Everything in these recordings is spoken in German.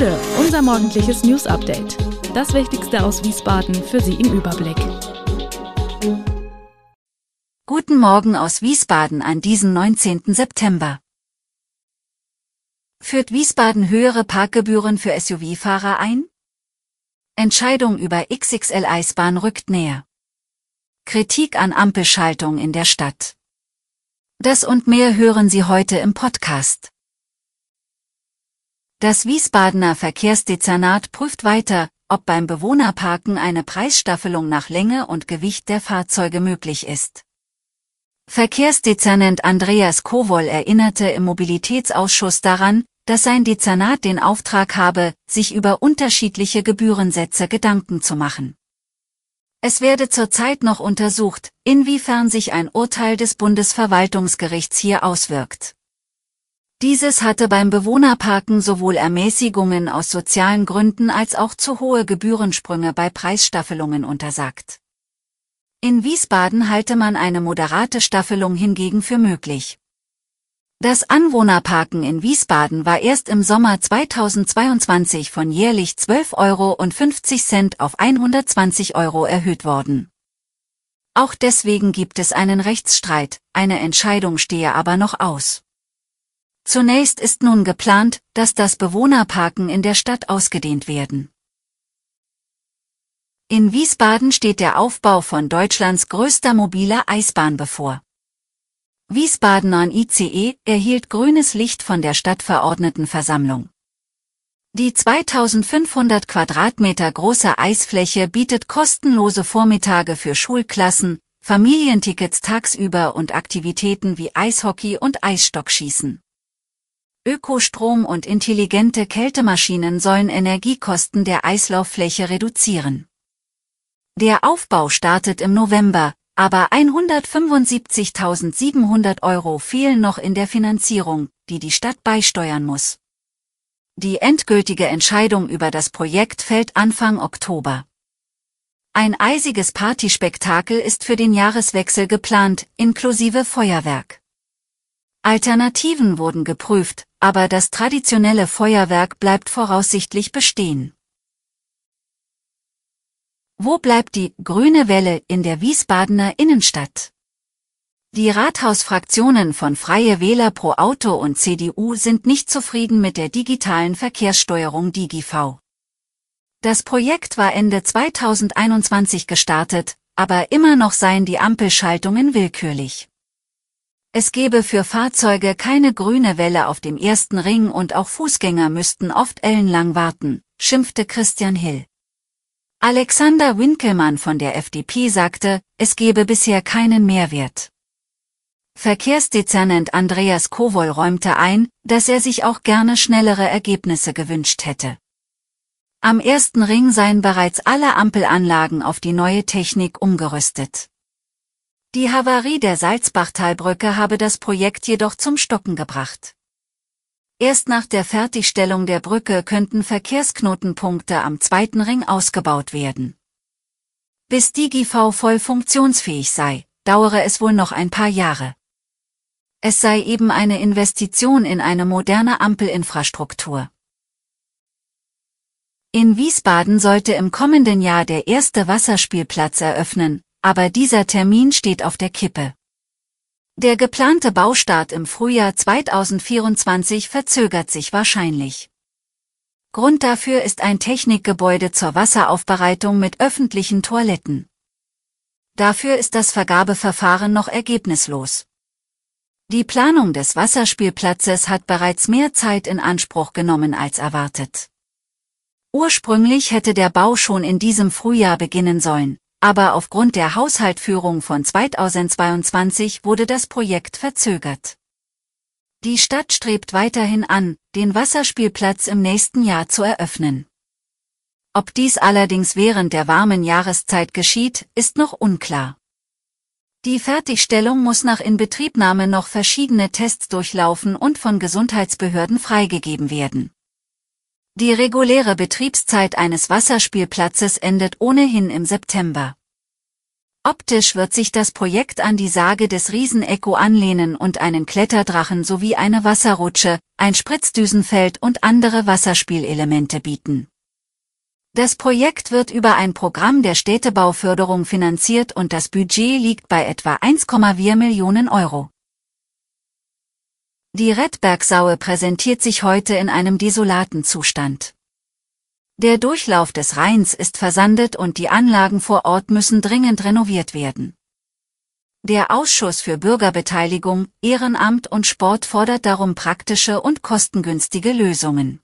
Gude, unser morgendliches News Update. Das Wichtigste aus Wiesbaden für Sie im Überblick. Guten Morgen aus Wiesbaden an diesem 19. September. Führt Wiesbaden höhere Parkgebühren für SUV-Fahrer ein? Entscheidung über XXL-Eisbahn rückt näher. Kritik an Ampelschaltung in der Stadt. Das und mehr hören Sie heute im Podcast. Das Wiesbadener Verkehrsdezernat prüft weiter, ob beim Bewohnerparken eine Preisstaffelung nach Länge und Gewicht der Fahrzeuge möglich ist. Verkehrsdezernent Andreas Kowol erinnerte im Mobilitätsausschuss daran, dass sein Dezernat den Auftrag habe, sich über unterschiedliche Gebührensätze Gedanken zu machen. Es werde zurzeit noch untersucht, inwiefern sich ein Urteil des Bundesverwaltungsgerichts hier auswirkt. Dieses hatte beim Bewohnerparken sowohl Ermäßigungen aus sozialen Gründen als auch zu hohe Gebührensprünge bei Preisstaffelungen untersagt. In Wiesbaden halte man eine moderate Staffelung hingegen für möglich. Das Anwohnerparken in Wiesbaden war erst im Sommer 2022 von jährlich 12,50 Euro auf 120 Euro erhöht worden. Auch deswegen gibt es einen Rechtsstreit, eine Entscheidung stehe aber noch aus. Zunächst ist nun geplant, dass das Bewohnerparken in der Stadt ausgedehnt werden. In Wiesbaden steht der Aufbau von Deutschlands größter mobiler Eisbahn bevor. Wiesbadener ICE erhielt grünes Licht von der Stadtverordnetenversammlung. Die 2500 Quadratmeter große Eisfläche bietet kostenlose Vormittage für Schulklassen, Familientickets tagsüber und Aktivitäten wie Eishockey und Eisstockschießen. Ökostrom und intelligente Kältemaschinen sollen Energiekosten der Eislauffläche reduzieren. Der Aufbau startet im November, aber 175.700 Euro fehlen noch in der Finanzierung, die die Stadt beisteuern muss. Die endgültige Entscheidung über das Projekt fällt Anfang Oktober. Ein eisiges Partyspektakel ist für den Jahreswechsel geplant, inklusive Feuerwerk. Alternativen wurden geprüft, aber das traditionelle Feuerwerk bleibt voraussichtlich bestehen. Wo bleibt die grüne Welle in der Wiesbadener Innenstadt? Die Rathausfraktionen von Freie Wähler pro Auto und CDU sind nicht zufrieden mit der digitalen Verkehrssteuerung DigiV. Das Projekt war Ende 2021 gestartet, aber immer noch seien die Ampelschaltungen willkürlich. Es gebe für Fahrzeuge keine grüne Welle auf dem ersten Ring und auch Fußgänger müssten oft ellenlang warten, schimpfte Christian Hill. Alexander Winkelmann von der FDP sagte, es gebe bisher keinen Mehrwert. Verkehrsdezernent Andreas Kowol räumte ein, dass er sich auch gerne schnellere Ergebnisse gewünscht hätte. Am ersten Ring seien bereits alle Ampelanlagen auf die neue Technik umgerüstet. Die Havarie der Salzbachtalbrücke habe das Projekt jedoch zum Stocken gebracht. Erst nach der Fertigstellung der Brücke könnten Verkehrsknotenpunkte am zweiten Ring ausgebaut werden. Bis DigiV voll funktionsfähig sei, dauere es wohl noch ein paar Jahre. Es sei eben eine Investition in eine moderne Ampelinfrastruktur. In Wiesbaden sollte im kommenden Jahr der erste Wasserspielplatz eröffnen, aber dieser Termin steht auf der Kippe. Der geplante Baustart im Frühjahr 2024 verzögert sich wahrscheinlich. Grund dafür ist ein Technikgebäude zur Wasseraufbereitung mit öffentlichen Toiletten. Dafür ist das Vergabeverfahren noch ergebnislos. Die Planung des Wasserspielplatzes hat bereits mehr Zeit in Anspruch genommen als erwartet. Ursprünglich hätte der Bau schon in diesem Frühjahr beginnen sollen, aber aufgrund der Haushaltführung von 2022 wurde das Projekt verzögert. Die Stadt strebt weiterhin an, den Wasserspielplatz im nächsten Jahr zu eröffnen. Ob dies allerdings während der warmen Jahreszeit geschieht, ist noch unklar. Die Fertigstellung muss nach Inbetriebnahme noch verschiedene Tests durchlaufen und von Gesundheitsbehörden freigegeben werden. Die reguläre Betriebszeit eines Wasserspielplatzes endet ohnehin im September. Optisch wird sich das Projekt an die Sage des Riesen-Echo anlehnen und einen Kletterdrachen sowie eine Wasserrutsche, ein Spritzdüsenfeld und andere Wasserspielelemente bieten. Das Projekt wird über ein Programm der Städtebauförderung finanziert und das Budget liegt bei etwa 1,4 Millionen Euro. Die Redbergsaue präsentiert sich heute in einem desolaten Zustand. Der Durchlauf des Rheins ist versandet und die Anlagen vor Ort müssen dringend renoviert werden. Der Ausschuss für Bürgerbeteiligung, Ehrenamt und Sport fordert darum praktische und kostengünstige Lösungen.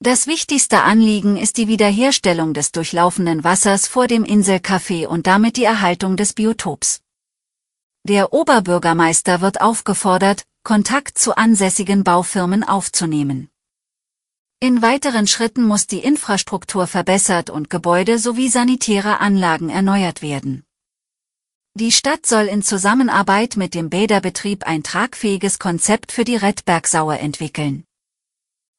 Das wichtigste Anliegen ist die Wiederherstellung des durchlaufenden Wassers vor dem Inselcafé und damit die Erhaltung des Biotops. Der Oberbürgermeister wird aufgefordert, Kontakt zu ansässigen Baufirmen aufzunehmen. In weiteren Schritten muss die Infrastruktur verbessert und Gebäude sowie sanitäre Anlagen erneuert werden. Die Stadt soll in Zusammenarbeit mit dem Bäderbetrieb ein tragfähiges Konzept für die Redbergsauer entwickeln.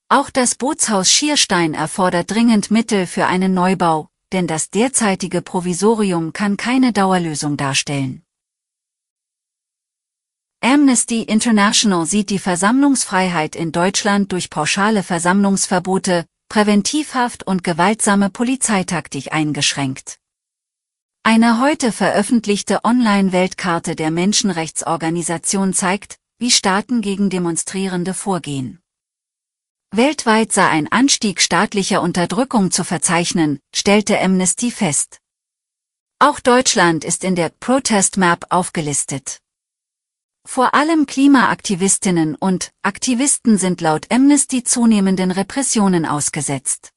Auch das Bootshaus Schierstein erfordert dringend Mittel für einen Neubau, denn das derzeitige Provisorium kann keine Dauerlösung darstellen. Amnesty International sieht die Versammlungsfreiheit in Deutschland durch pauschale Versammlungsverbote, Präventivhaft und gewaltsame Polizeitaktik eingeschränkt. Eine heute veröffentlichte Online-Weltkarte der Menschenrechtsorganisation zeigt, wie Staaten gegen Demonstrierende vorgehen. Weltweit sei ein Anstieg staatlicher Unterdrückung zu verzeichnen, stellte Amnesty fest. Auch Deutschland ist in der Protest Map aufgelistet. Vor allem Klimaaktivistinnen und Aktivisten sind laut Amnesty zunehmenden Repressionen ausgesetzt.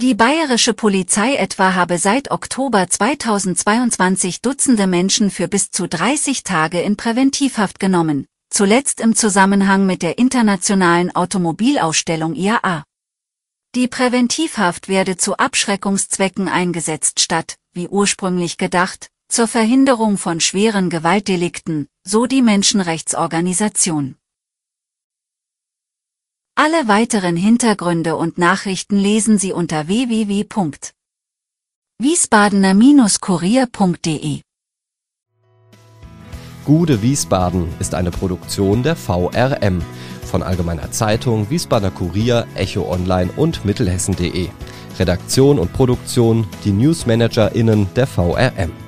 Die bayerische Polizei etwa habe seit Oktober 2022 Dutzende Menschen für bis zu 30 Tage in Präventivhaft genommen, zuletzt im Zusammenhang mit der internationalen Automobilausstellung IAA. Die Präventivhaft werde zu Abschreckungszwecken eingesetzt statt, wie ursprünglich gedacht, zur Verhinderung von schweren Gewaltdelikten, so die Menschenrechtsorganisation. Alle weiteren Hintergründe und Nachrichten lesen Sie unter www.wiesbadener-kurier.de Gude Wiesbaden ist eine Produktion der VRM von Allgemeiner Zeitung, Wiesbadener Kurier, Echo Online und Mittelhessen.de. Redaktion und Produktion die NewsmanagerInnen der VRM.